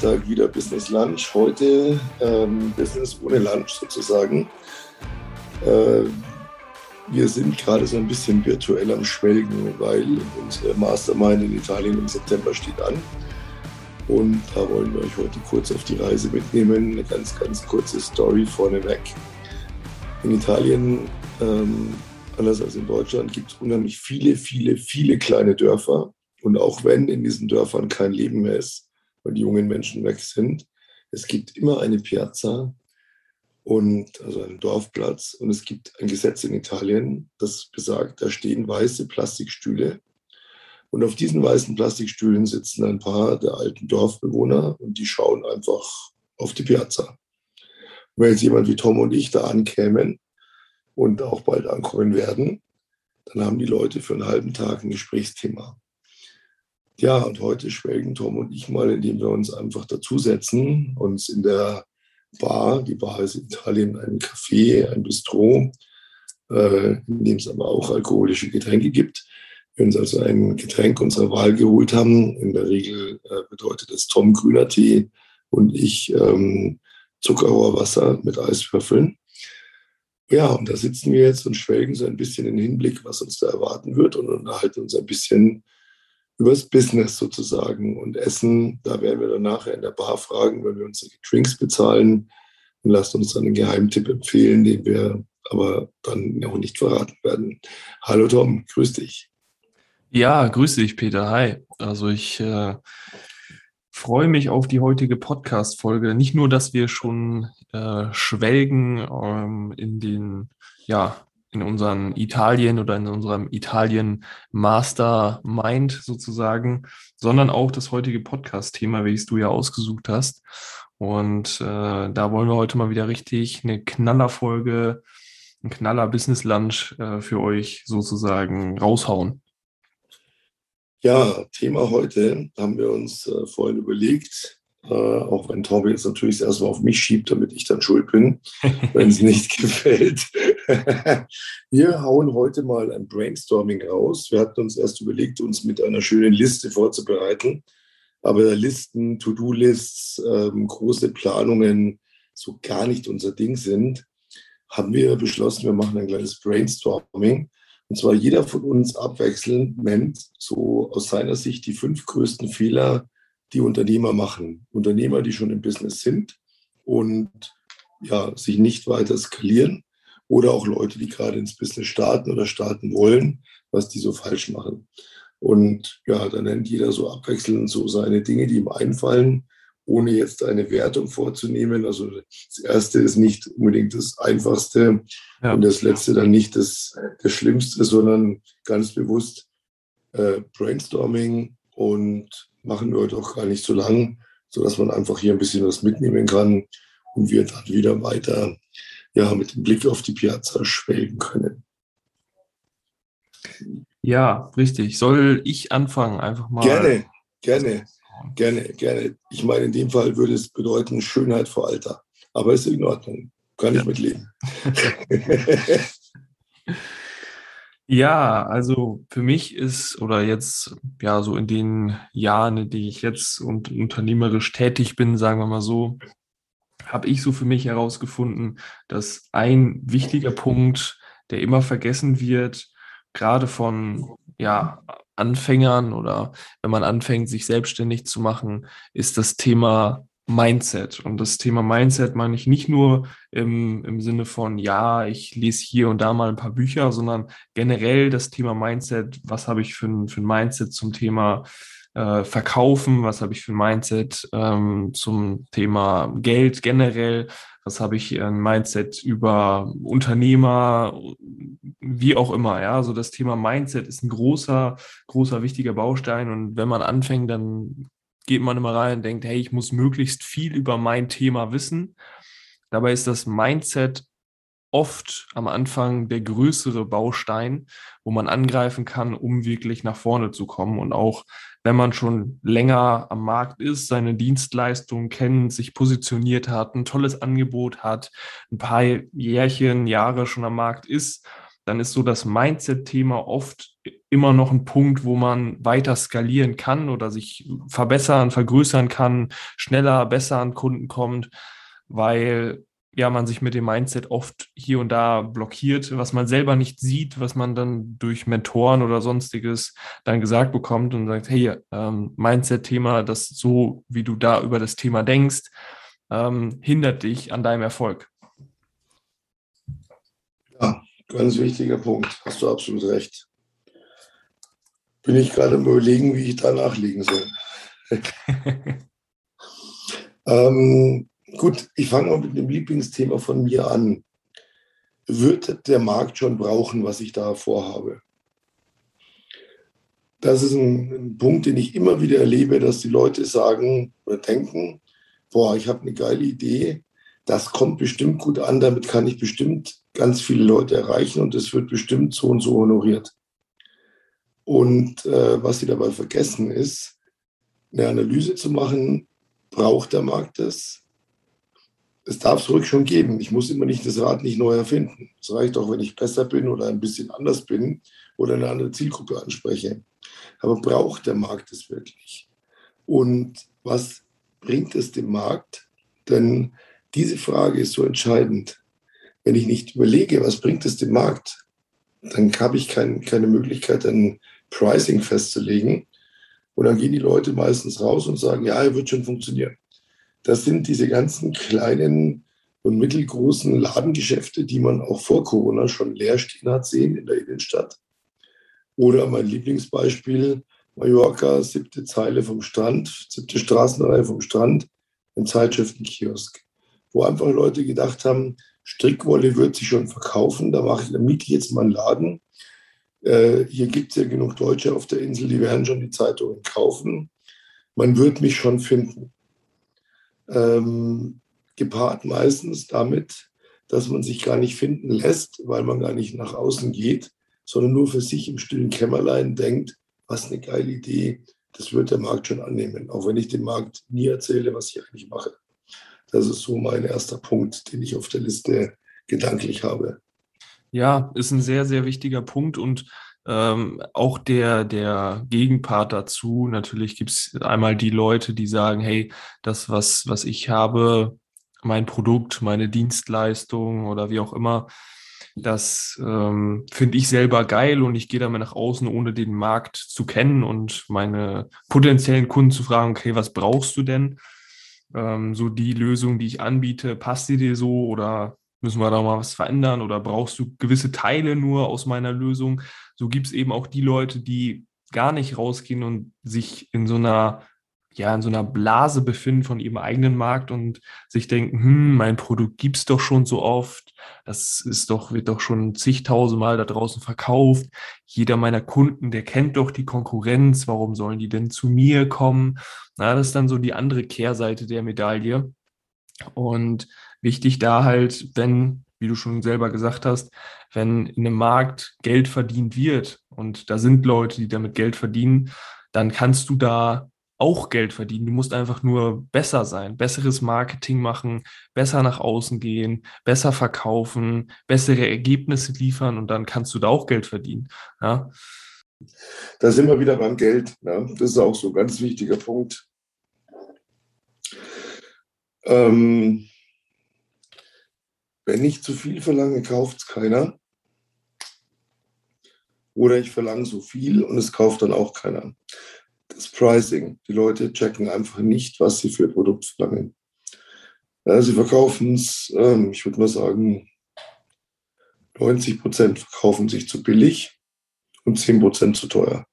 Freitag wieder Business Lunch. Heute ähm, Business ohne Lunch sozusagen. Äh, wir sind gerade so ein bisschen virtuell am Schwelgen, weil unsere Mastermind in Italien im September steht an. Und da wollen wir euch heute kurz auf die Reise mitnehmen. Eine ganz, ganz kurze Story vorneweg. In Italien, ähm, anders als in Deutschland, gibt es unheimlich viele, viele, viele kleine Dörfer. Und auch wenn in diesen Dörfern kein Leben mehr ist, weil die jungen Menschen weg sind, es gibt immer eine Piazza und also einen Dorfplatz und es gibt ein Gesetz in Italien, das besagt, da stehen weiße Plastikstühle und auf diesen weißen Plastikstühlen sitzen ein paar der alten Dorfbewohner und die schauen einfach auf die Piazza. Und wenn jetzt jemand wie Tom und ich da ankämen und auch bald ankommen werden, dann haben die Leute für einen halben Tag ein Gesprächsthema. Ja, und heute schwelgen Tom und ich mal, indem wir uns einfach dazusetzen, uns in der Bar, die Bar ist in Italien ein Café, ein Bistro, äh, in dem es aber auch alkoholische Getränke gibt. Wir uns also ein Getränk unserer Wahl geholt haben. In der Regel äh, bedeutet es Tom grüner Tee und ich ähm, Zuckerrohrwasser mit Eiswürfeln. Ja, und da sitzen wir jetzt und schwelgen so ein bisschen in Hinblick, was uns da erwarten wird und unterhalten uns ein bisschen übers Business sozusagen. Und Essen, da werden wir dann nachher in der Bar fragen, wenn wir unsere Drinks bezahlen. Und lasst uns einen Geheimtipp empfehlen, den wir aber dann noch nicht verraten werden. Hallo Tom, grüß dich. Ja, grüß dich, Peter. Hi. Also ich äh, freue mich auf die heutige Podcast-Folge. Nicht nur, dass wir schon äh, schwelgen ähm, in den ja, in unseren Italien oder in unserem Italien Mastermind sozusagen, sondern auch das heutige Podcast-Thema, welches du ja ausgesucht hast. Und äh, da wollen wir heute mal wieder richtig eine Knallerfolge, ein Knaller Business Lunch äh, für euch sozusagen raushauen. Ja, Thema heute haben wir uns äh, vorhin überlegt, äh, auch wenn Torbe jetzt natürlich erstmal auf mich schiebt, damit ich dann schuld bin, wenn es nicht gefällt. wir hauen heute mal ein Brainstorming raus. Wir hatten uns erst überlegt, uns mit einer schönen Liste vorzubereiten. Aber Listen, To-Do-Lists, ähm, große Planungen so gar nicht unser Ding sind, haben wir beschlossen, wir machen ein kleines Brainstorming. Und zwar jeder von uns abwechselnd nennt so aus seiner Sicht die fünf größten Fehler, die Unternehmer machen. Unternehmer, die schon im Business sind und ja, sich nicht weiter skalieren oder auch Leute, die gerade ins Business starten oder starten wollen, was die so falsch machen. Und ja, dann nennt jeder so abwechselnd so seine Dinge, die ihm einfallen, ohne jetzt eine Wertung vorzunehmen. Also das erste ist nicht unbedingt das einfachste ja. und das letzte dann nicht das, das Schlimmste, sondern ganz bewusst äh, Brainstorming und machen wir heute auch gar nicht so lang, sodass man einfach hier ein bisschen was mitnehmen kann und wir dann wieder weiter ja, mit dem Blick auf die Piazza schwelgen können. Ja, richtig. Soll ich anfangen? Einfach mal. Gerne, gerne, gerne, gerne. Ich meine, in dem Fall würde es bedeuten Schönheit vor Alter. Aber ist in Ordnung. Kann ja. ich mitleben. Ja, also für mich ist oder jetzt ja so in den Jahren, in denen ich jetzt und unternehmerisch tätig bin, sagen wir mal so, habe ich so für mich herausgefunden, dass ein wichtiger Punkt, der immer vergessen wird, gerade von ja Anfängern oder wenn man anfängt, sich selbstständig zu machen, ist das Thema Mindset. Und das Thema Mindset meine ich nicht nur im, im Sinne von, ja, ich lese hier und da mal ein paar Bücher, sondern generell das Thema Mindset. Was habe ich für ein, für ein Mindset zum Thema äh, Verkaufen? Was habe ich für ein Mindset ähm, zum Thema Geld generell? Was habe ich ein Mindset über Unternehmer? Wie auch immer. Ja, also das Thema Mindset ist ein großer, großer, wichtiger Baustein. Und wenn man anfängt, dann geht man immer rein und denkt, hey, ich muss möglichst viel über mein Thema wissen. Dabei ist das Mindset oft am Anfang der größere Baustein, wo man angreifen kann, um wirklich nach vorne zu kommen. Und auch wenn man schon länger am Markt ist, seine Dienstleistungen kennt, sich positioniert hat, ein tolles Angebot hat, ein paar Jährchen, Jahre schon am Markt ist, dann ist so das Mindset-Thema oft immer noch ein Punkt, wo man weiter skalieren kann oder sich verbessern, vergrößern kann, schneller, besser an Kunden kommt, weil ja, man sich mit dem Mindset oft hier und da blockiert, was man selber nicht sieht, was man dann durch Mentoren oder sonstiges dann gesagt bekommt und sagt, hey, ähm, Mindset-Thema, das so, wie du da über das Thema denkst, ähm, hindert dich an deinem Erfolg. Ja, ganz wichtiger Punkt. Hast du absolut recht. Bin ich gerade am überlegen, wie ich da nachlegen soll. ähm, Gut, ich fange mal mit dem Lieblingsthema von mir an. Wird der Markt schon brauchen, was ich da vorhabe? Das ist ein, ein Punkt, den ich immer wieder erlebe, dass die Leute sagen oder denken, boah, ich habe eine geile Idee, das kommt bestimmt gut an, damit kann ich bestimmt ganz viele Leute erreichen und es wird bestimmt so und so honoriert. Und äh, was sie dabei vergessen ist, eine Analyse zu machen, braucht der Markt das? es darf es ruhig schon geben. Ich muss immer nicht das Rad nicht neu erfinden. Es reicht auch, wenn ich besser bin oder ein bisschen anders bin oder eine andere Zielgruppe anspreche. Aber braucht der Markt es wirklich? Und was bringt es dem Markt? Denn diese Frage ist so entscheidend. Wenn ich nicht überlege, was bringt es dem Markt, dann habe ich kein, keine Möglichkeit, ein Pricing festzulegen. Und dann gehen die Leute meistens raus und sagen, ja, wird schon funktionieren. Das sind diese ganzen kleinen und mittelgroßen Ladengeschäfte, die man auch vor Corona schon leer stehen hat sehen in der Innenstadt. Oder mein Lieblingsbeispiel, Mallorca, siebte Zeile vom Strand, siebte Straßenreihe vom Strand, ein Zeitschriftenkiosk, wo einfach Leute gedacht haben, Strickwolle wird sich schon verkaufen, da mache ich, da miete ich jetzt mal einen Laden. Äh, hier gibt es ja genug Deutsche auf der Insel, die werden schon die Zeitungen kaufen. Man wird mich schon finden ähm, gepaart meistens damit, dass man sich gar nicht finden lässt, weil man gar nicht nach außen geht, sondern nur für sich im stillen Kämmerlein denkt, was eine geile Idee, das wird der Markt schon annehmen, auch wenn ich dem Markt nie erzähle, was ich eigentlich mache. Das ist so mein erster Punkt, den ich auf der Liste gedanklich habe. Ja, ist ein sehr, sehr wichtiger Punkt und ähm, auch der, der Gegenpart dazu. Natürlich gibt es einmal die Leute, die sagen, hey, das, was, was ich habe, mein Produkt, meine Dienstleistung oder wie auch immer, das ähm, finde ich selber geil und ich gehe damit nach außen, ohne den Markt zu kennen und meine potenziellen Kunden zu fragen, okay, was brauchst du denn? Ähm, so die Lösung, die ich anbiete, passt die dir so oder müssen wir da mal was verändern oder brauchst du gewisse Teile nur aus meiner Lösung? So gibt es eben auch die Leute, die gar nicht rausgehen und sich in so einer ja, in so einer Blase befinden von ihrem eigenen Markt und sich denken, hm, mein Produkt gibt's doch schon so oft, das ist doch, wird doch schon zigtausendmal da draußen verkauft. Jeder meiner Kunden, der kennt doch die Konkurrenz, warum sollen die denn zu mir kommen? Na, das ist dann so die andere Kehrseite der Medaille. Und wichtig da halt, wenn, wie du schon selber gesagt hast, wenn in einem Markt Geld verdient wird und da sind Leute, die damit Geld verdienen, dann kannst du da auch Geld verdienen. Du musst einfach nur besser sein, besseres Marketing machen, besser nach außen gehen, besser verkaufen, bessere Ergebnisse liefern und dann kannst du da auch Geld verdienen. Ja. Da sind wir wieder beim Geld. Ja. Das ist auch so ein ganz wichtiger Punkt. Ähm, wenn ich zu viel verlange, kauft es keiner. Oder ich verlange so viel und es kauft dann auch keiner. Das Pricing. Die Leute checken einfach nicht, was sie für ein Produkt verlangen. Ja, sie verkaufen es, ähm, ich würde mal sagen, 90 Prozent verkaufen sich zu billig und 10 Prozent zu teuer.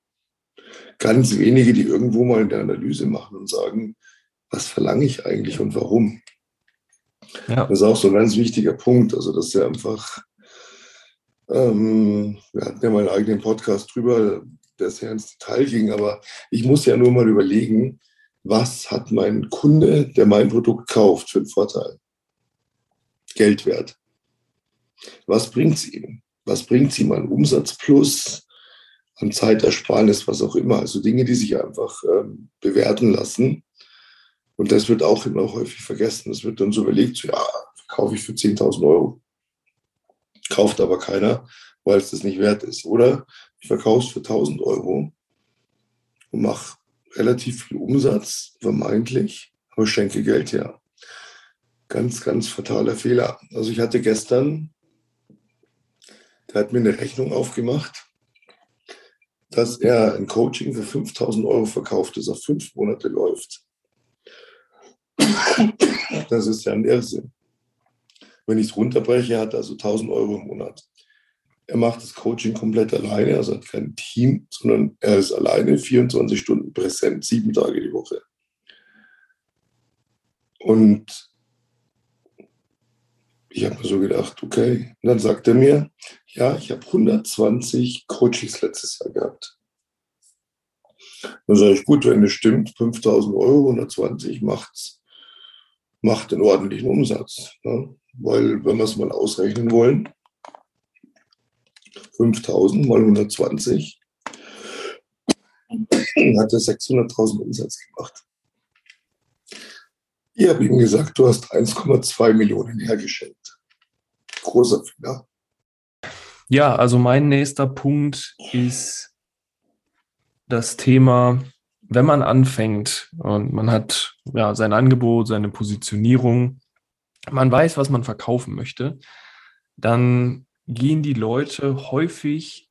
Ganz wenige, die irgendwo mal eine Analyse machen und sagen, was verlange ich eigentlich und warum? Ja. Das ist auch so ein ganz wichtiger Punkt. Also, dass er einfach, ähm, wir hatten ja mal einen eigenen Podcast drüber, der sehr ins Detail ging, aber ich muss ja nur mal überlegen, was hat mein Kunde, der mein Produkt kauft, für einen Vorteil? Geldwert. Was bringt es ihm? Was bringt es ihm an Umsatz plus, an Zeitersparnis, was auch immer? Also Dinge, die sich einfach ähm, bewerten lassen. Und das wird auch immer häufig vergessen. Es wird dann so überlegt, so, ja, kaufe ich für 10.000 Euro. Kauft aber keiner, weil es das nicht wert ist. Oder ich verkaufe es für 1000 Euro und mache relativ viel Umsatz, vermeintlich, aber schenke Geld her. Ganz, ganz fataler Fehler. Also ich hatte gestern, der hat mir eine Rechnung aufgemacht, dass er ein Coaching für 5000 Euro verkauft, das auf fünf Monate läuft. Das ist ja ein Irrsinn. Wenn ich es runterbreche, hat er also 1000 Euro im Monat. Er macht das Coaching komplett alleine, also hat kein Team, sondern er ist alleine 24 Stunden präsent, sieben Tage die Woche. Und ich habe mir so gedacht, okay. Und dann sagt er mir, ja, ich habe 120 Coachings letztes Jahr gehabt. Dann sage ich, gut, wenn es stimmt, 5000 Euro, 120 macht's, macht einen ordentlichen Umsatz. Ne? Weil, wenn wir es mal ausrechnen wollen, 5000 mal 120 hat er 600.000 Umsatz gemacht. Ich habe ihm gesagt, du hast 1,2 Millionen hergeschenkt. Großer Fehler. Ja, also mein nächster Punkt ist das Thema, wenn man anfängt und man hat ja sein Angebot, seine Positionierung, man weiß, was man verkaufen möchte, dann gehen die Leute häufig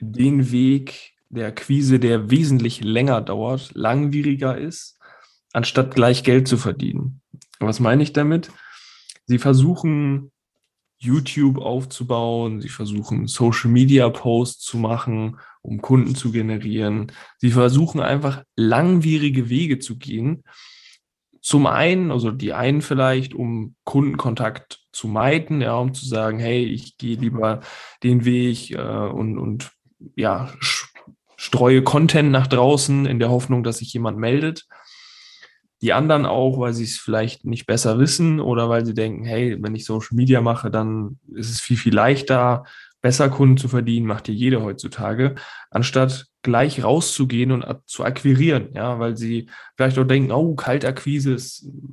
den Weg der Akquise, der wesentlich länger dauert, langwieriger ist, anstatt gleich Geld zu verdienen. Was meine ich damit? Sie versuchen YouTube aufzubauen, sie versuchen Social Media Posts zu machen, um Kunden zu generieren. Sie versuchen einfach langwierige Wege zu gehen, zum einen, also die einen vielleicht, um Kundenkontakt zu meiden, ja, um zu sagen, hey, ich gehe lieber den Weg äh, und, und ja, streue Content nach draußen in der Hoffnung, dass sich jemand meldet. Die anderen auch, weil sie es vielleicht nicht besser wissen oder weil sie denken, hey, wenn ich Social Media mache, dann ist es viel, viel leichter, besser Kunden zu verdienen, macht ja jeder heutzutage, anstatt gleich rauszugehen und zu akquirieren, ja, weil sie vielleicht auch denken, oh, Kaltakquise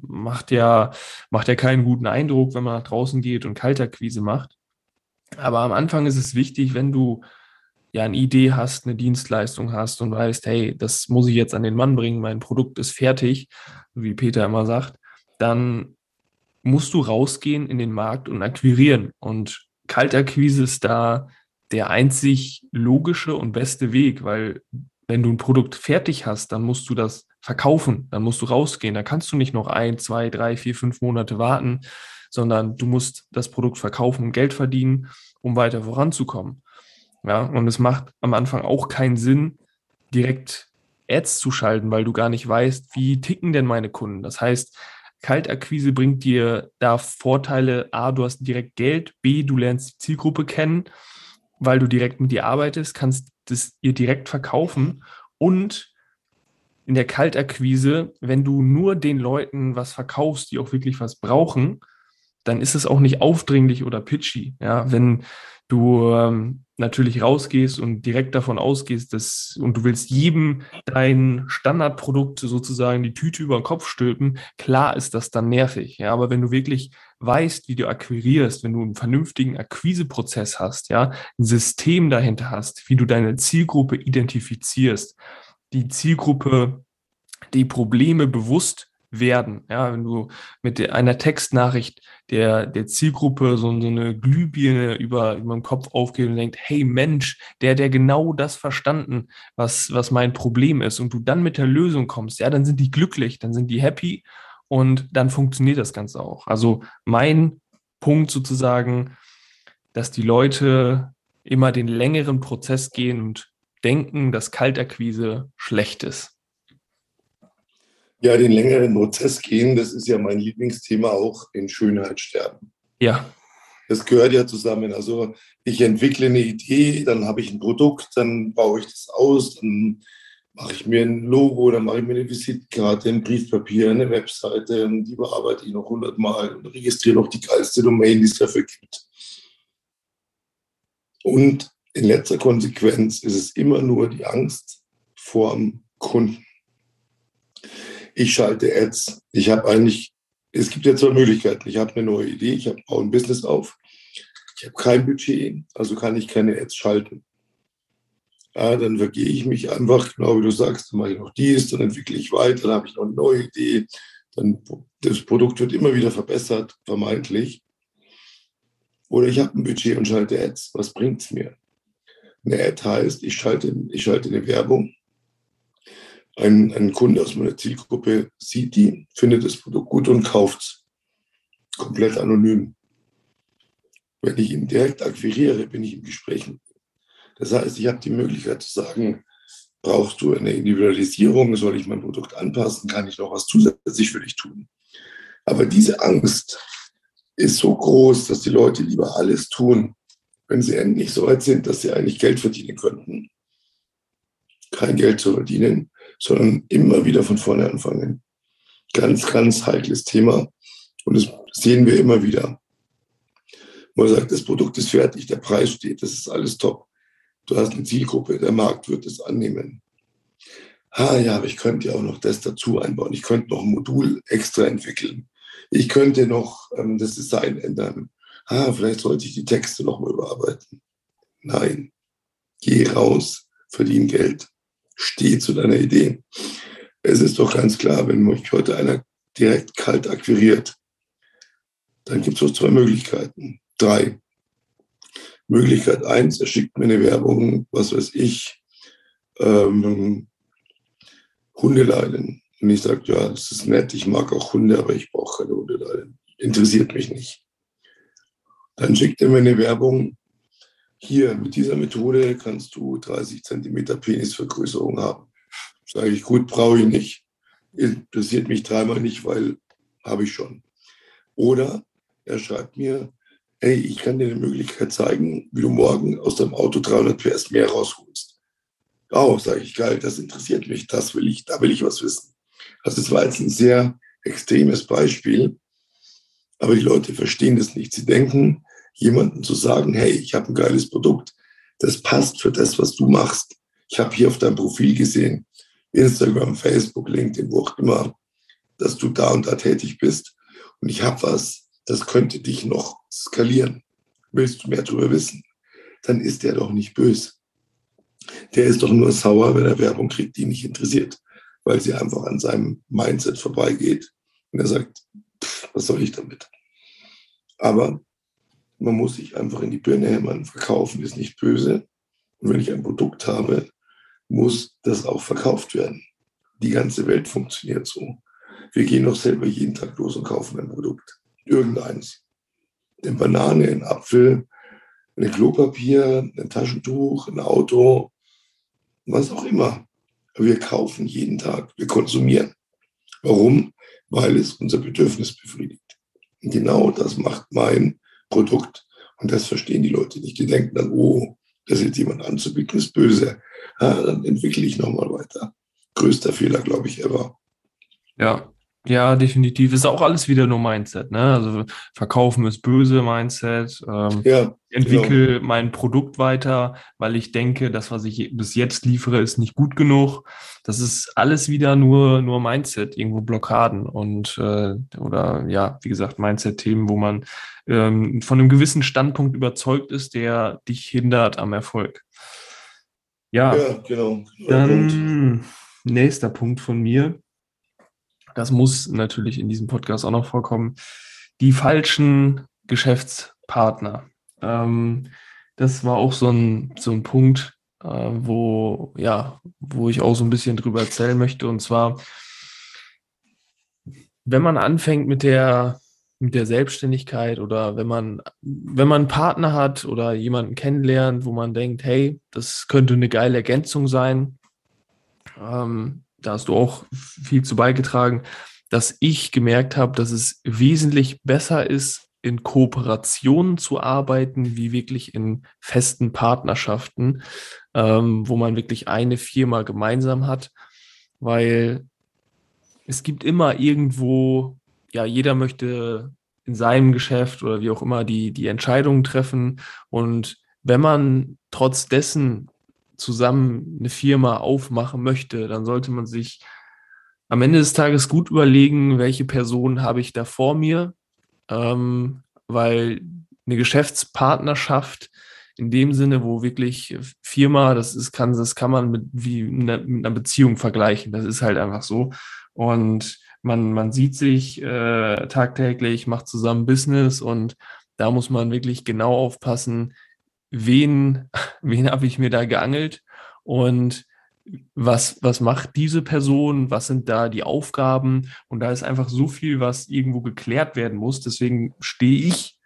macht ja, macht ja keinen guten Eindruck, wenn man nach draußen geht und Kaltakquise macht. Aber am Anfang ist es wichtig, wenn du ja eine Idee hast, eine Dienstleistung hast und weißt, hey, das muss ich jetzt an den Mann bringen, mein Produkt ist fertig, wie Peter immer sagt, dann musst du rausgehen in den Markt und akquirieren. Und Kaltakquise ist da der einzig logische und beste Weg, weil wenn du ein Produkt fertig hast, dann musst du das verkaufen, dann musst du rausgehen. Da kannst du nicht noch ein, zwei, drei, vier, fünf Monate warten, sondern du musst das Produkt verkaufen und Geld verdienen, um weiter voranzukommen. Ja, und es macht am Anfang auch keinen Sinn, direkt Ads zu schalten, weil du gar nicht weißt, wie ticken denn meine Kunden. Das heißt, Kaltakquise bringt dir da Vorteile. A, du hast direkt Geld. B, du lernst die Zielgruppe kennen weil du direkt mit ihr arbeitest, kannst das ihr direkt verkaufen und in der Kaltakquise, wenn du nur den Leuten was verkaufst, die auch wirklich was brauchen, dann ist es auch nicht aufdringlich oder pitchy. Ja, wenn du ähm, natürlich rausgehst und direkt davon ausgehst, dass und du willst jedem dein Standardprodukt sozusagen die Tüte über den Kopf stülpen, klar ist das dann nervig. Ja, aber wenn du wirklich weißt, wie du akquirierst, wenn du einen vernünftigen Akquiseprozess hast, ja, ein System dahinter hast, wie du deine Zielgruppe identifizierst, die Zielgruppe, die Probleme bewusst werden. Ja, wenn du mit einer Textnachricht der, der Zielgruppe so, so eine Glühbirne über, über den Kopf aufgeht und denkt, hey Mensch, der, der genau das verstanden, was, was mein Problem ist und du dann mit der Lösung kommst, ja, dann sind die glücklich, dann sind die happy und dann funktioniert das Ganze auch. Also mein Punkt sozusagen, dass die Leute immer den längeren Prozess gehen und denken, dass Kaltakquise schlecht ist. Ja, den längeren Prozess gehen, das ist ja mein Lieblingsthema auch in Schönheit sterben. Ja. Das gehört ja zusammen. Also ich entwickle eine Idee, dann habe ich ein Produkt, dann baue ich das aus, dann mache ich mir ein Logo, dann mache ich mir eine Visitkarte, ein Briefpapier, eine Webseite und die bearbeite ich noch hundertmal und registriere noch die geilste Domain, die es dafür gibt. Und in letzter Konsequenz ist es immer nur die Angst vor dem Kunden ich schalte Ads. Ich habe eigentlich, es gibt ja zwei Möglichkeiten. Ich habe eine neue Idee, ich habe ein Business auf. Ich habe kein Budget, also kann ich keine Ads schalten. Ja, dann vergehe ich mich einfach, genau wie du sagst, dann mache ich noch dies, dann entwickle ich weiter, dann habe ich noch eine neue Idee. Dann das Produkt wird immer wieder verbessert, vermeintlich. Oder ich habe ein Budget und schalte Ads. Was bringt es mir? Eine Ad heißt, ich schalte, ich schalte eine Werbung. Ein, ein Kunde aus meiner Zielgruppe sieht die, findet das Produkt gut und kauft es. Komplett anonym. Wenn ich ihn direkt akquiriere, bin ich im Gespräch. Das heißt, ich habe die Möglichkeit zu sagen, brauchst du eine Individualisierung, soll ich mein Produkt anpassen, kann ich noch was zusätzlich für dich tun. Aber diese Angst ist so groß, dass die Leute lieber alles tun, wenn sie endlich so weit sind, dass sie eigentlich Geld verdienen könnten. Kein Geld zu verdienen, sondern immer wieder von vorne anfangen. Ganz, ganz heikles Thema. Und das sehen wir immer wieder. Man sagt, das Produkt ist fertig, der Preis steht, das ist alles top. Du hast eine Zielgruppe, der Markt wird es annehmen. Ah ja, aber ich könnte ja auch noch das dazu einbauen. Ich könnte noch ein Modul extra entwickeln. Ich könnte noch ähm, das Design ändern. Ah, vielleicht sollte ich die Texte noch mal überarbeiten. Nein, geh raus, verdien Geld, steh zu deiner Idee. Es ist doch ganz klar, wenn mich heute einer direkt kalt akquiriert, dann gibt es nur zwei Möglichkeiten. Drei. Möglichkeit eins, er schickt mir eine Werbung, was weiß ich, ähm, Hundeleiden. Und ich sage, ja, das ist nett, ich mag auch Hunde, aber ich brauche keine Hundeleiden. Interessiert mich nicht. Dann schickt er mir eine Werbung. Hier, mit dieser Methode kannst du 30 Zentimeter Penisvergrößerung haben. Sage ich, gut, brauche ich nicht. Interessiert mich dreimal nicht, weil habe ich schon. Oder er schreibt mir, hey, ich kann dir eine Möglichkeit zeigen, wie du morgen aus deinem Auto 300 PS mehr rausholst. Oh, sage ich, geil, das interessiert mich, das will ich, da will ich was wissen. Also es war jetzt ein sehr extremes Beispiel, aber die Leute verstehen das nicht. Sie denken, jemandem zu sagen, hey, ich habe ein geiles Produkt, das passt für das, was du machst. Ich habe hier auf deinem Profil gesehen, Instagram, Facebook, LinkedIn, wo auch immer, dass du da und da tätig bist. Und ich habe was, das könnte dich noch skalieren. Willst du mehr darüber wissen? Dann ist der doch nicht böse. Der ist doch nur sauer, wenn er Werbung kriegt, die ihn nicht interessiert, weil sie einfach an seinem Mindset vorbeigeht. Und er sagt, pff, was soll ich damit? Aber man muss sich einfach in die Birne hämmern. Verkaufen ist nicht böse. Und wenn ich ein Produkt habe, muss das auch verkauft werden. Die ganze Welt funktioniert so. Wir gehen doch selber jeden Tag los und kaufen ein Produkt. Irgendeins. Eine Banane, ein Apfel, ein Klopapier, ein Taschentuch, ein Auto, was auch immer. Wir kaufen jeden Tag, wir konsumieren. Warum? Weil es unser Bedürfnis befriedigt. Und genau das macht mein Produkt. Und das verstehen die Leute nicht. Die denken dann, oh, das jetzt jemand anzubieten, ist böse. Ja, dann entwickle ich nochmal weiter. Größter Fehler, glaube ich, ever. Ja, ja, definitiv. Ist auch alles wieder nur Mindset. Ne? Also verkaufen ist böse Mindset. Ähm, ja, entwickle genau. mein Produkt weiter, weil ich denke, das, was ich bis jetzt liefere, ist nicht gut genug. Das ist alles wieder nur nur Mindset, irgendwo Blockaden und äh, oder ja, wie gesagt, Mindset-Themen, wo man ähm, von einem gewissen Standpunkt überzeugt ist, der dich hindert am Erfolg. Ja, ja genau. Dann nächster Punkt von mir das muss natürlich in diesem Podcast auch noch vorkommen, die falschen Geschäftspartner. Ähm, das war auch so ein, so ein Punkt, äh, wo, ja, wo ich auch so ein bisschen drüber erzählen möchte. Und zwar, wenn man anfängt mit der, mit der Selbstständigkeit oder wenn man, wenn man einen Partner hat oder jemanden kennenlernt, wo man denkt, hey, das könnte eine geile Ergänzung sein, ähm, da hast du auch viel zu beigetragen, dass ich gemerkt habe, dass es wesentlich besser ist, in Kooperationen zu arbeiten, wie wirklich in festen Partnerschaften, ähm, wo man wirklich eine Firma gemeinsam hat, weil es gibt immer irgendwo, ja, jeder möchte in seinem Geschäft oder wie auch immer die, die Entscheidungen treffen. Und wenn man trotz dessen zusammen eine Firma aufmachen möchte, dann sollte man sich am Ende des Tages gut überlegen, welche Person habe ich da vor mir, ähm, weil eine Geschäftspartnerschaft in dem Sinne, wo wirklich Firma, das ist, kann, das kann man mit, wie mit einer Beziehung vergleichen. Das ist halt einfach so. Und man, man sieht sich äh, tagtäglich, macht zusammen Business und da muss man wirklich genau aufpassen, wen, wen habe ich mir da geangelt und was, was macht diese Person, was sind da die Aufgaben und da ist einfach so viel, was irgendwo geklärt werden muss. Deswegen stehe ich,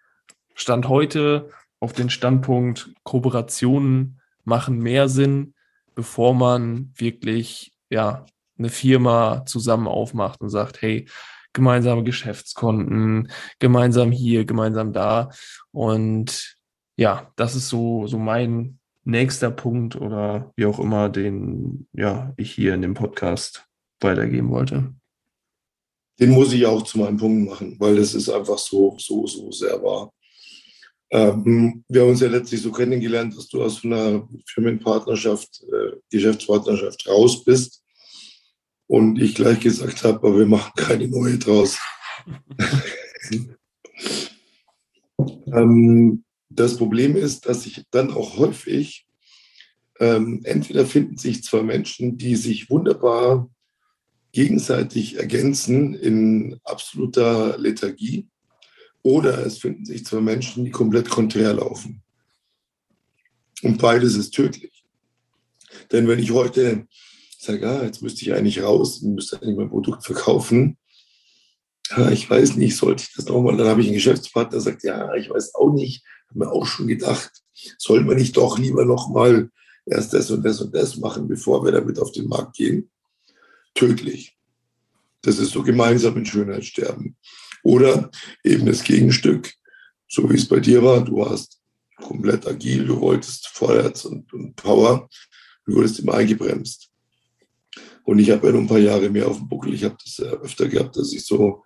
Stand heute, auf den Standpunkt, Kooperationen machen mehr Sinn, bevor man wirklich ja, eine Firma zusammen aufmacht und sagt, hey, gemeinsame Geschäftskonten, gemeinsam hier, gemeinsam da. Und ja, das ist so, so mein nächster Punkt oder wie auch immer, den ja, ich hier in dem Podcast weitergeben wollte. Den muss ich auch zu meinem Punkt machen, weil das ist einfach so, so, so sehr wahr. Ähm, wir haben uns ja letztlich so kennengelernt, dass du aus einer Firmenpartnerschaft, äh, Geschäftspartnerschaft raus bist und ich gleich gesagt habe, aber wir machen keine neue draus. ähm, das Problem ist, dass sich dann auch häufig ähm, entweder finden sich zwei Menschen, die sich wunderbar gegenseitig ergänzen in absoluter Lethargie, oder es finden sich zwei Menschen, die komplett konträr laufen. Und beides ist tödlich. Denn wenn ich heute sage, ah, jetzt müsste ich eigentlich raus und müsste eigentlich mein Produkt verkaufen. Ja, ich weiß nicht, sollte ich das nochmal? Dann habe ich einen Geschäftspartner, der sagt, ja, ich weiß auch nicht, habe mir auch schon gedacht, soll man nicht doch lieber nochmal erst das und das und das machen, bevor wir damit auf den Markt gehen? Tödlich. Das ist so gemeinsam in Schönheit sterben. Oder eben das Gegenstück, so wie es bei dir war, du warst komplett agil, du wolltest vorwärts und, und Power, du wurdest immer eingebremst. Und ich habe ja noch ein paar Jahre mehr auf dem Buckel. Ich habe das öfter gehabt, dass ich so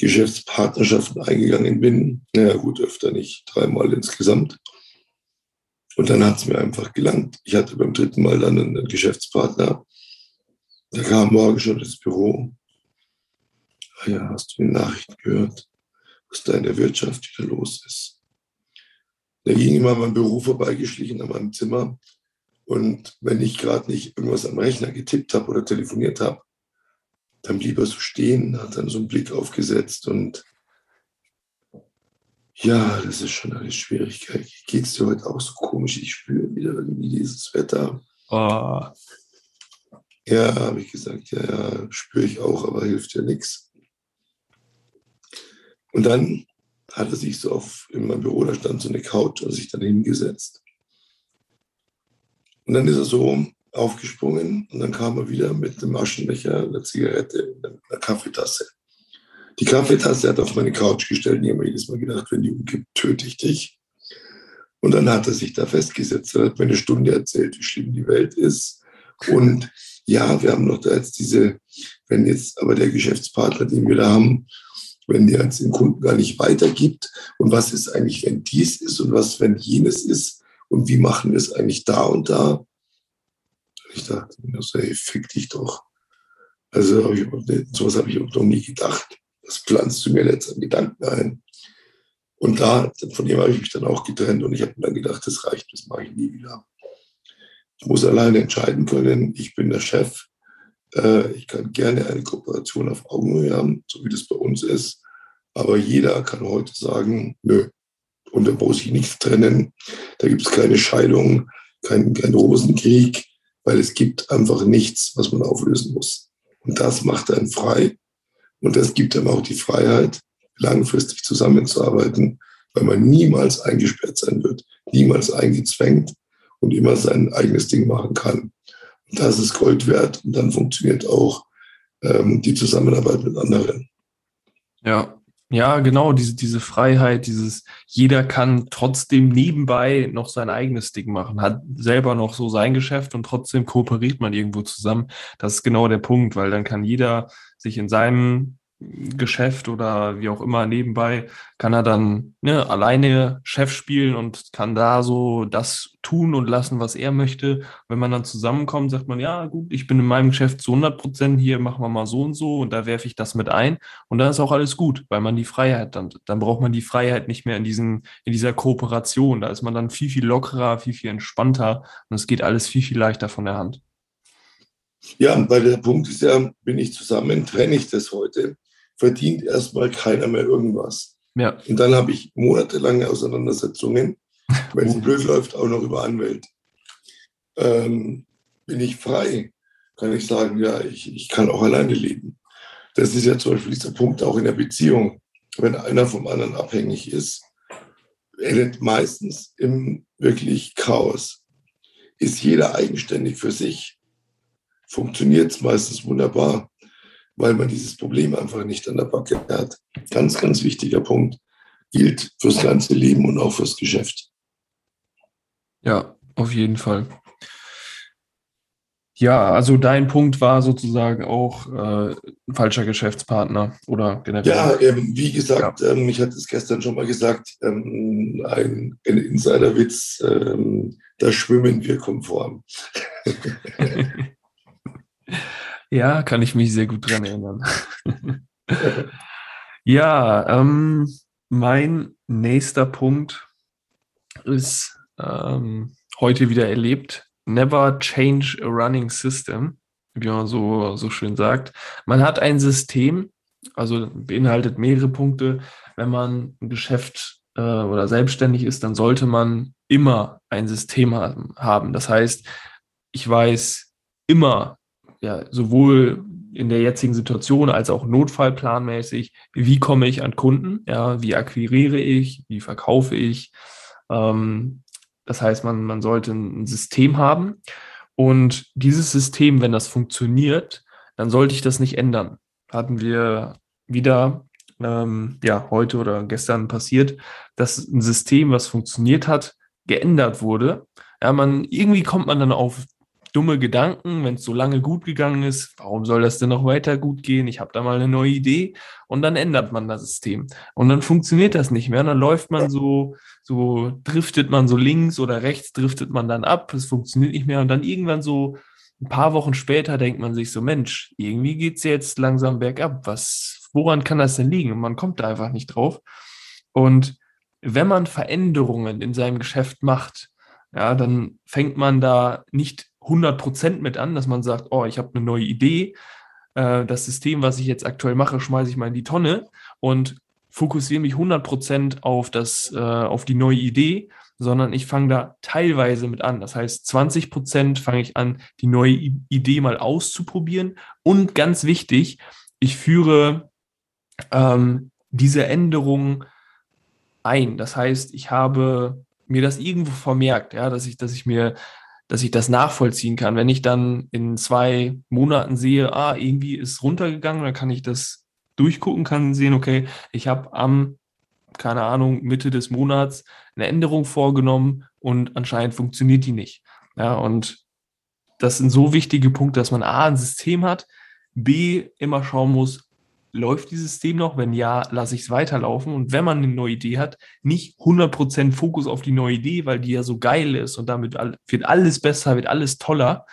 Geschäftspartnerschaften eingegangen bin. Naja, gut, öfter nicht, dreimal insgesamt. Und dann hat es mir einfach gelangt. Ich hatte beim dritten Mal dann einen Geschäftspartner. Der kam morgen schon ins Büro. Ah ja, hast du die Nachricht gehört, was da in der Wirtschaft wieder los ist? Der ging immer an meinem Büro vorbeigeschlichen, an meinem Zimmer und wenn ich gerade nicht irgendwas am Rechner getippt habe oder telefoniert habe, dann blieb er so stehen, hat dann so einen Blick aufgesetzt und ja, das ist schon eine Schwierigkeit. Geht es dir heute auch so komisch? Ich spüre wieder irgendwie dieses Wetter. Oh. Ja, habe ich gesagt, ja, ja, spüre ich auch, aber hilft ja nichts. Und dann hat er sich so auf, in meinem Büro, da stand so eine Couch und sich dann hingesetzt. Und dann ist er so aufgesprungen und dann kam er wieder mit einem Aschenbecher, einer Zigarette, einer Kaffeetasse. Die Kaffeetasse hat er auf meine Couch gestellt und ich habe mir jedes Mal gedacht, wenn die umkippt, töte ich dich. Und dann hat er sich da festgesetzt. Er hat mir eine Stunde erzählt, wie schlimm die Welt ist. Und ja, wir haben noch da jetzt diese, wenn jetzt aber der Geschäftspartner, den wir da haben, wenn der jetzt den Kunden gar nicht weitergibt und was ist eigentlich, wenn dies ist und was, wenn jenes ist, und wie machen wir es eigentlich da und da? Ich dachte mir so, hey, fick dich doch. Also hab ich, sowas habe ich auch noch nie gedacht. Das pflanzt du mir jetzt an Gedanken ein. Und da, von dem habe ich mich dann auch getrennt und ich habe mir dann gedacht, das reicht, das mache ich nie wieder. Ich muss alleine entscheiden können, ich bin der Chef. Äh, ich kann gerne eine Kooperation auf Augenhöhe haben, so wie das bei uns ist. Aber jeder kann heute sagen, nö, und da muss ich nichts trennen. Da gibt es keine Scheidung, keinen kein Rosenkrieg, weil es gibt einfach nichts, was man auflösen muss. Und das macht einen frei. Und das gibt einem auch die Freiheit, langfristig zusammenzuarbeiten, weil man niemals eingesperrt sein wird, niemals eingezwängt und immer sein eigenes Ding machen kann. Und das ist Gold wert und dann funktioniert auch ähm, die Zusammenarbeit mit anderen. Ja, ja, genau, diese, diese Freiheit, dieses, jeder kann trotzdem nebenbei noch sein eigenes Ding machen, hat selber noch so sein Geschäft und trotzdem kooperiert man irgendwo zusammen. Das ist genau der Punkt, weil dann kann jeder sich in seinem Geschäft oder wie auch immer nebenbei, kann er dann ne, alleine Chef spielen und kann da so das tun und lassen, was er möchte. Wenn man dann zusammenkommt, sagt man, ja gut, ich bin in meinem Geschäft zu 100 Prozent, hier machen wir mal so und so und da werfe ich das mit ein und dann ist auch alles gut, weil man die Freiheit dann, dann braucht man die Freiheit nicht mehr in diesen, in dieser Kooperation. Da ist man dann viel, viel lockerer, viel, viel entspannter und es geht alles viel, viel leichter von der Hand. Ja, weil der Punkt ist ja, bin ich zusammen, trenne ich das heute, verdient erstmal keiner mehr irgendwas. Ja. Und dann habe ich monatelange Auseinandersetzungen, wenn es blöd läuft, auch noch über Anwälte. Ähm, bin ich frei, kann ich sagen, ja, ich, ich kann auch alleine leben. Das ist ja zum Beispiel dieser Punkt auch in der Beziehung. Wenn einer vom anderen abhängig ist, endet meistens im wirklich Chaos. Ist jeder eigenständig für sich, funktioniert es meistens wunderbar, weil man dieses Problem einfach nicht an der Backe hat. Ganz, ganz wichtiger Punkt. Gilt fürs ganze Leben und auch fürs Geschäft. Ja, auf jeden Fall. Ja, also dein Punkt war sozusagen auch äh, ein falscher Geschäftspartner oder generell. Ja, ähm, wie gesagt, ja. ähm, ich hatte es gestern schon mal gesagt, ähm, ein, ein Insiderwitz, ähm, da schwimmen wir konform. Ja, kann ich mich sehr gut dran erinnern. ja, ähm, mein nächster Punkt ist ähm, heute wieder erlebt. Never change a running system, wie man so, so schön sagt. Man hat ein System, also beinhaltet mehrere Punkte. Wenn man ein Geschäft äh, oder selbstständig ist, dann sollte man immer ein System haben. Das heißt, ich weiß immer, ja, sowohl in der jetzigen Situation als auch notfallplanmäßig, wie komme ich an Kunden, ja, wie akquiriere ich, wie verkaufe ich. Ähm, das heißt, man, man sollte ein System haben und dieses System, wenn das funktioniert, dann sollte ich das nicht ändern. Hatten wir wieder, ähm, ja, heute oder gestern passiert, dass ein System, was funktioniert hat, geändert wurde. Ja, man, irgendwie kommt man dann auf dumme Gedanken, wenn es so lange gut gegangen ist, warum soll das denn noch weiter gut gehen? Ich habe da mal eine neue Idee und dann ändert man das System und dann funktioniert das nicht mehr. Und dann läuft man so, so driftet man so links oder rechts, driftet man dann ab, es funktioniert nicht mehr und dann irgendwann so ein paar Wochen später denkt man sich so, Mensch, irgendwie geht es jetzt langsam bergab. Was, woran kann das denn liegen? Und man kommt da einfach nicht drauf. Und wenn man Veränderungen in seinem Geschäft macht, ja, dann fängt man da nicht 100% mit an, dass man sagt, oh, ich habe eine neue Idee, äh, das System, was ich jetzt aktuell mache, schmeiße ich mal in die Tonne und fokussiere mich 100 auf, das, äh, auf die neue Idee, sondern ich fange da teilweise mit an. Das heißt, 20% fange ich an, die neue Idee mal auszuprobieren. Und ganz wichtig, ich führe ähm, diese Änderung ein. Das heißt, ich habe mir das irgendwo vermerkt, ja, dass ich, dass ich mir dass ich das nachvollziehen kann. Wenn ich dann in zwei Monaten sehe, ah, irgendwie ist runtergegangen, dann kann ich das durchgucken, kann sehen, okay, ich habe am, keine Ahnung, Mitte des Monats eine Änderung vorgenommen und anscheinend funktioniert die nicht. Ja, und das sind so wichtige Punkte, dass man A, ein System hat, B, immer schauen muss, läuft dieses System noch? Wenn ja, lasse ich es weiterlaufen. Und wenn man eine neue Idee hat, nicht 100% Fokus auf die neue Idee, weil die ja so geil ist und damit wird alles besser, wird alles toller,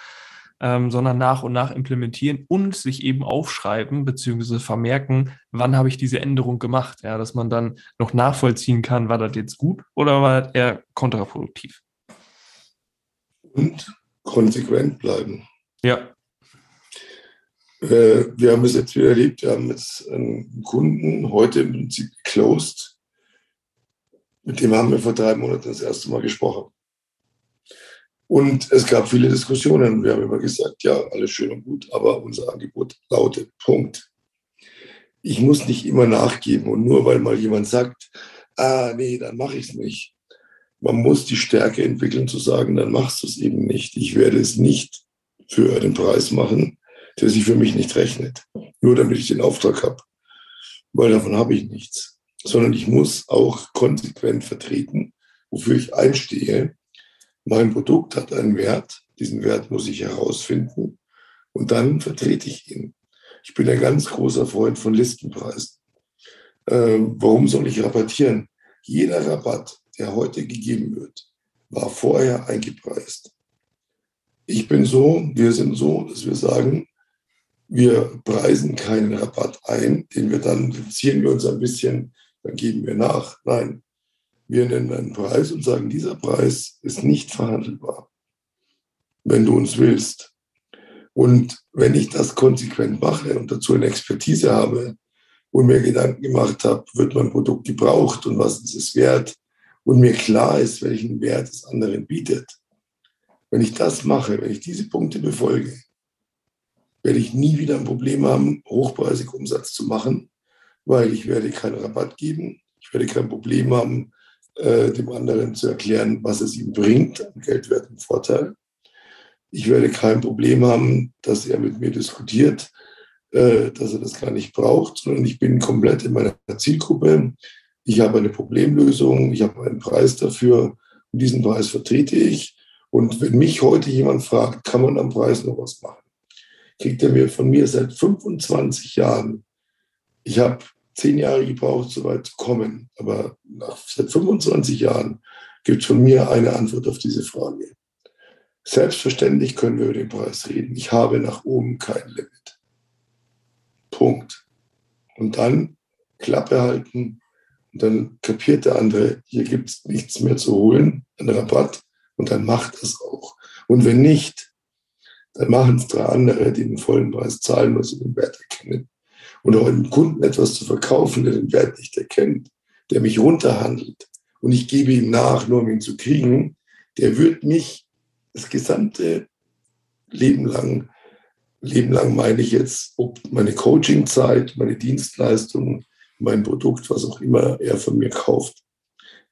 ähm, sondern nach und nach implementieren und sich eben aufschreiben bzw. vermerken, wann habe ich diese Änderung gemacht. Ja, dass man dann noch nachvollziehen kann, war das jetzt gut oder war das eher kontraproduktiv. Und konsequent bleiben. Ja, äh, wir haben es jetzt wieder erlebt, wir haben jetzt einen Kunden heute im Prinzip closed. Mit dem haben wir vor drei Monaten das erste Mal gesprochen. Und es gab viele Diskussionen. Wir haben immer gesagt, ja, alles schön und gut, aber unser Angebot lautet Punkt. Ich muss nicht immer nachgeben und nur weil mal jemand sagt, ah, nee, dann mache ich es nicht. Man muss die Stärke entwickeln zu sagen, dann machst du es eben nicht. Ich werde es nicht für den Preis machen, der sich für mich nicht rechnet. Nur damit ich den Auftrag habe. Weil davon habe ich nichts. Sondern ich muss auch konsequent vertreten, wofür ich einstehe. Mein Produkt hat einen Wert. Diesen Wert muss ich herausfinden. Und dann vertrete ich ihn. Ich bin ein ganz großer Freund von Listenpreisen. Ähm, warum soll ich rabattieren? Jeder Rabatt, der heute gegeben wird, war vorher eingepreist. Ich bin so, wir sind so, dass wir sagen, wir preisen keinen Rabatt ein, den wir dann reduzieren wir uns ein bisschen, dann geben wir nach. Nein, wir nennen einen Preis und sagen, dieser Preis ist nicht verhandelbar, wenn du uns willst. Und wenn ich das konsequent mache und dazu eine Expertise habe und mir Gedanken gemacht habe, wird mein Produkt gebraucht und was ist es wert und mir klar ist, welchen Wert es anderen bietet. Wenn ich das mache, wenn ich diese Punkte befolge, werde ich nie wieder ein Problem haben, hochpreisig Umsatz zu machen, weil ich werde keinen Rabatt geben. Ich werde kein Problem haben, äh, dem anderen zu erklären, was es ihm bringt an geldwertem Vorteil. Ich werde kein Problem haben, dass er mit mir diskutiert, äh, dass er das gar nicht braucht, sondern ich bin komplett in meiner Zielgruppe. Ich habe eine Problemlösung, ich habe einen Preis dafür und diesen Preis vertrete ich. Und wenn mich heute jemand fragt, kann man am Preis noch was machen? Kriegt er mir von mir seit 25 Jahren. Ich habe zehn Jahre gebraucht, so weit zu kommen, aber nach, seit 25 Jahren gibt es von mir eine Antwort auf diese Frage. Selbstverständlich können wir über den Preis reden. Ich habe nach oben kein Limit. Punkt. Und dann Klappe halten und dann kapiert der andere, hier gibt es nichts mehr zu holen, einen Rabatt und dann macht es auch. Und wenn nicht, dann machen es drei andere, die den vollen Preis zahlen, weil sie den Wert erkennen. Und auch einem Kunden etwas zu verkaufen, der den Wert nicht erkennt, der mich runterhandelt. Und ich gebe ihm nach, nur um ihn zu kriegen, der wird mich das gesamte Leben lang, Leben lang meine ich jetzt, ob meine Coachingzeit, meine Dienstleistung, mein Produkt, was auch immer er von mir kauft,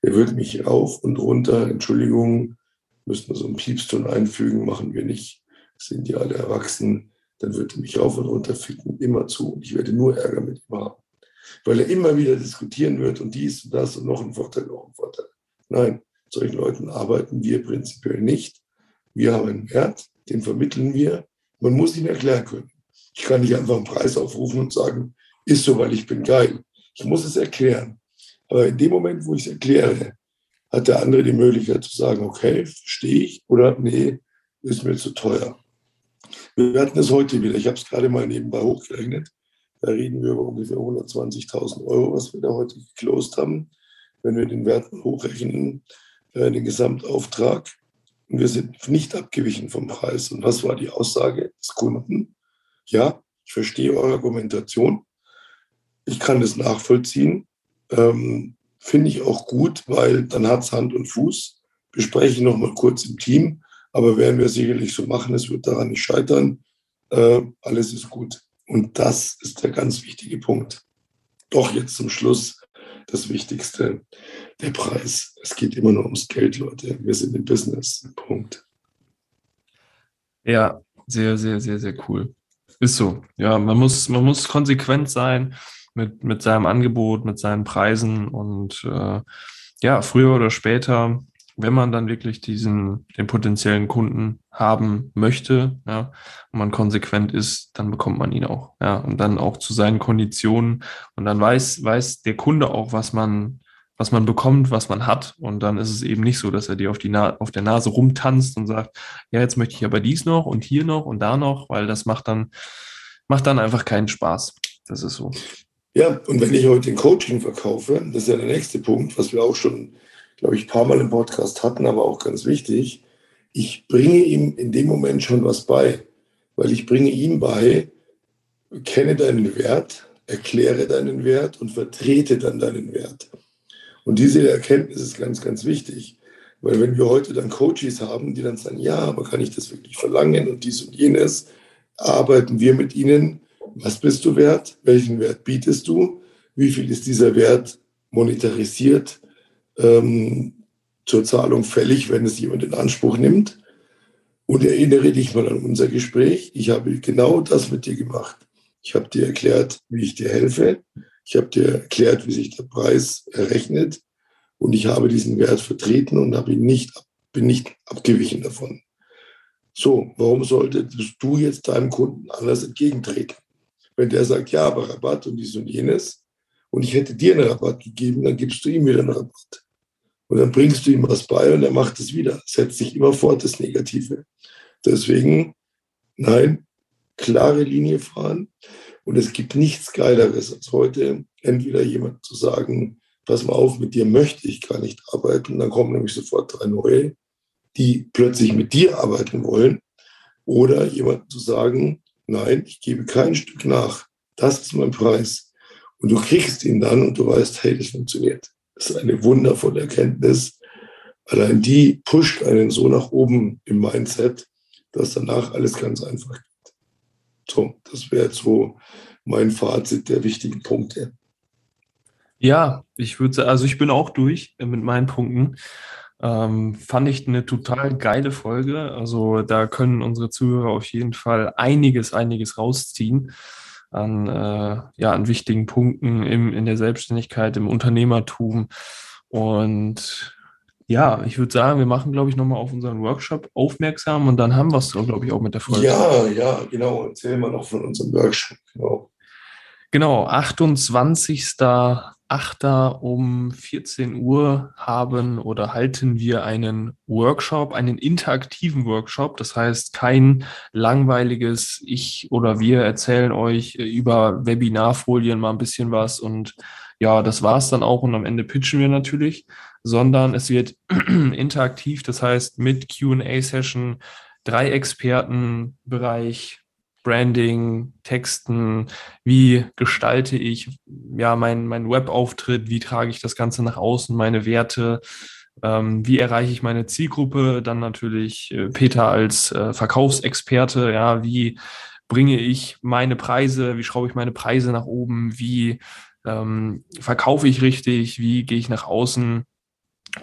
der wird mich rauf und runter, Entschuldigung, müssen wir so einen Piepston einfügen, machen wir nicht sind die alle erwachsen, dann wird er mich rauf und runter ficken, immer zu. Und ich werde nur Ärger mit ihm haben. Weil er immer wieder diskutieren wird und dies und das und noch ein Vorteil, noch ein Vorteil. Nein, solchen Leuten arbeiten wir prinzipiell nicht. Wir haben einen Wert, den vermitteln wir. Man muss ihn erklären können. Ich kann nicht einfach einen Preis aufrufen und sagen, ist so, weil ich bin geil. Ich muss es erklären. Aber in dem Moment, wo ich es erkläre, hat der andere die Möglichkeit zu sagen, okay, verstehe ich oder nee, ist mir zu teuer. Wir hatten es heute wieder. Ich habe es gerade mal nebenbei hochgerechnet. Da reden wir über ungefähr 120.000 Euro, was wir da heute geclosed haben. Wenn wir den Wert hochrechnen, äh, den Gesamtauftrag. Und wir sind nicht abgewichen vom Preis. Und was war die Aussage des Kunden? Ja, ich verstehe eure Argumentation. Ich kann das nachvollziehen. Ähm, Finde ich auch gut, weil dann hat es Hand und Fuß. Bespreche ich nochmal kurz im Team aber werden wir sicherlich so machen, es wird daran nicht scheitern. Äh, alles ist gut. Und das ist der ganz wichtige Punkt. Doch jetzt zum Schluss das Wichtigste, der Preis. Es geht immer nur ums Geld, Leute. Wir sind im Business. Punkt. Ja, sehr, sehr, sehr, sehr cool. Ist so. Ja, man muss, man muss konsequent sein mit, mit seinem Angebot, mit seinen Preisen und äh, ja, früher oder später wenn man dann wirklich diesen, den potenziellen Kunden haben möchte, ja, und man konsequent ist, dann bekommt man ihn auch, ja, und dann auch zu seinen Konditionen und dann weiß, weiß der Kunde auch, was man, was man bekommt, was man hat und dann ist es eben nicht so, dass er dir auf die Na auf der Nase rumtanzt und sagt, ja, jetzt möchte ich aber dies noch und hier noch und da noch, weil das macht dann, macht dann einfach keinen Spaß. Das ist so. Ja, und wenn ich heute ein Coaching verkaufe, das ist ja der nächste Punkt, was wir auch schon glaube ich, ein paar Mal im Podcast hatten, aber auch ganz wichtig. Ich bringe ihm in dem Moment schon was bei, weil ich bringe ihm bei, kenne deinen Wert, erkläre deinen Wert und vertrete dann deinen Wert. Und diese Erkenntnis ist ganz, ganz wichtig. Weil wenn wir heute dann Coaches haben, die dann sagen, ja, aber kann ich das wirklich verlangen und dies und jenes, arbeiten wir mit ihnen. Was bist du wert? Welchen Wert bietest du? Wie viel ist dieser Wert monetarisiert? Ähm, zur Zahlung fällig, wenn es jemand in Anspruch nimmt. Und erinnere dich mal an unser Gespräch. Ich habe genau das mit dir gemacht. Ich habe dir erklärt, wie ich dir helfe. Ich habe dir erklärt, wie sich der Preis errechnet. Und ich habe diesen Wert vertreten und habe ihn nicht, bin nicht abgewichen davon. So, warum solltest du jetzt deinem Kunden anders entgegentreten? Wenn der sagt, ja, aber Rabatt und dies und jenes, und ich hätte dir einen Rabatt gegeben, dann gibst du ihm wieder einen Rabatt. Und dann bringst du ihm was bei und er macht es wieder. Setzt sich immer fort, das Negative. Deswegen, nein, klare Linie fahren. Und es gibt nichts Geileres als heute, entweder jemand zu sagen, pass mal auf, mit dir möchte ich gar nicht arbeiten. Und dann kommen nämlich sofort drei neue, die plötzlich mit dir arbeiten wollen. Oder jemand zu sagen, nein, ich gebe kein Stück nach. Das ist mein Preis. Und du kriegst ihn dann und du weißt, hey, das funktioniert. Das ist eine wundervolle Erkenntnis. Allein die pusht einen so nach oben im Mindset, dass danach alles ganz einfach geht. So, das wäre so mein Fazit der wichtigen Punkte. Ja, ich würde also ich bin auch durch mit meinen Punkten. Ähm, fand ich eine total geile Folge. Also da können unsere Zuhörer auf jeden Fall einiges, einiges rausziehen an, äh, ja, an wichtigen Punkten im, in der Selbstständigkeit, im Unternehmertum. Und ja, ich würde sagen, wir machen, glaube ich, nochmal auf unseren Workshop aufmerksam und dann haben wir es, glaube ich, auch mit der Folge. Ja, ja, genau. Erzählen wir noch von unserem Workshop. Genau. Genau, 28.08. um 14 Uhr haben oder halten wir einen Workshop, einen interaktiven Workshop. Das heißt, kein langweiliges Ich oder wir erzählen euch über Webinarfolien mal ein bisschen was und ja, das war's dann auch und am Ende pitchen wir natürlich, sondern es wird interaktiv, das heißt mit QA-Session, drei Experten, Bereich Branding, Texten, wie gestalte ich ja mein, mein Webauftritt, wie trage ich das Ganze nach außen, meine Werte, ähm, wie erreiche ich meine Zielgruppe, dann natürlich äh, Peter als äh, Verkaufsexperte, ja, wie bringe ich meine Preise, wie schraube ich meine Preise nach oben, wie ähm, verkaufe ich richtig, wie gehe ich nach außen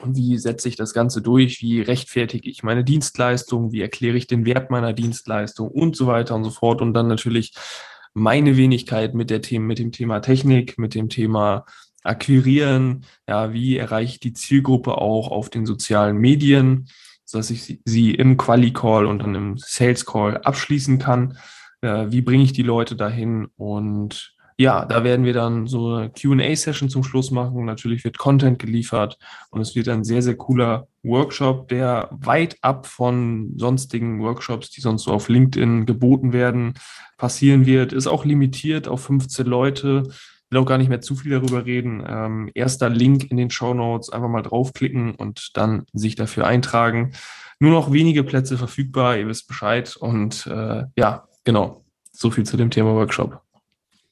wie setze ich das Ganze durch? Wie rechtfertige ich meine Dienstleistung? Wie erkläre ich den Wert meiner Dienstleistung und so weiter und so fort? Und dann natürlich meine Wenigkeit mit der Themen, mit dem Thema Technik, mit dem Thema Akquirieren. Ja, wie erreiche ich die Zielgruppe auch auf den sozialen Medien, sodass ich sie im Quali-Call und dann im Sales-Call abschließen kann? Äh, wie bringe ich die Leute dahin? Und ja, da werden wir dann so eine QA-Session zum Schluss machen. Natürlich wird Content geliefert und es wird ein sehr, sehr cooler Workshop, der weit ab von sonstigen Workshops, die sonst so auf LinkedIn geboten werden, passieren wird. Ist auch limitiert auf 15 Leute. Ich will auch gar nicht mehr zu viel darüber reden. Ähm, erster Link in den Show Notes, einfach mal draufklicken und dann sich dafür eintragen. Nur noch wenige Plätze verfügbar, ihr wisst Bescheid. Und äh, ja, genau, so viel zu dem Thema Workshop.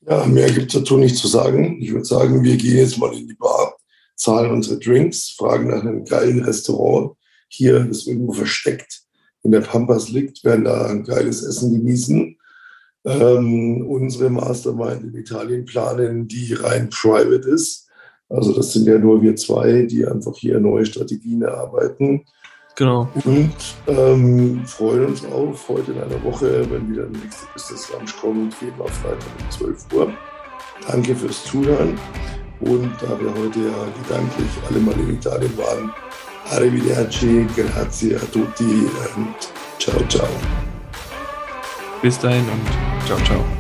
Ja, mehr gibt es dazu nicht zu sagen. Ich würde sagen, wir gehen jetzt mal in die Bar, zahlen unsere Drinks, fragen nach einem geilen Restaurant. Hier, das irgendwo versteckt in der Pampas liegt, werden da ein geiles Essen genießen. Ähm, unsere Mastermind in Italien planen, die rein private ist. Also das sind ja nur wir zwei, die einfach hier neue Strategien erarbeiten. Genau. Und ähm, freuen uns auf heute in einer Woche, wenn wieder der nächste Business Lunch kommt, Februar, Freitag um 12 Uhr. Danke fürs Zuhören. Und da wir heute ja gedanklich alle mal in Italien waren, arrivederci, grazie a tutti und ciao, ciao. Bis dahin und ciao, ciao.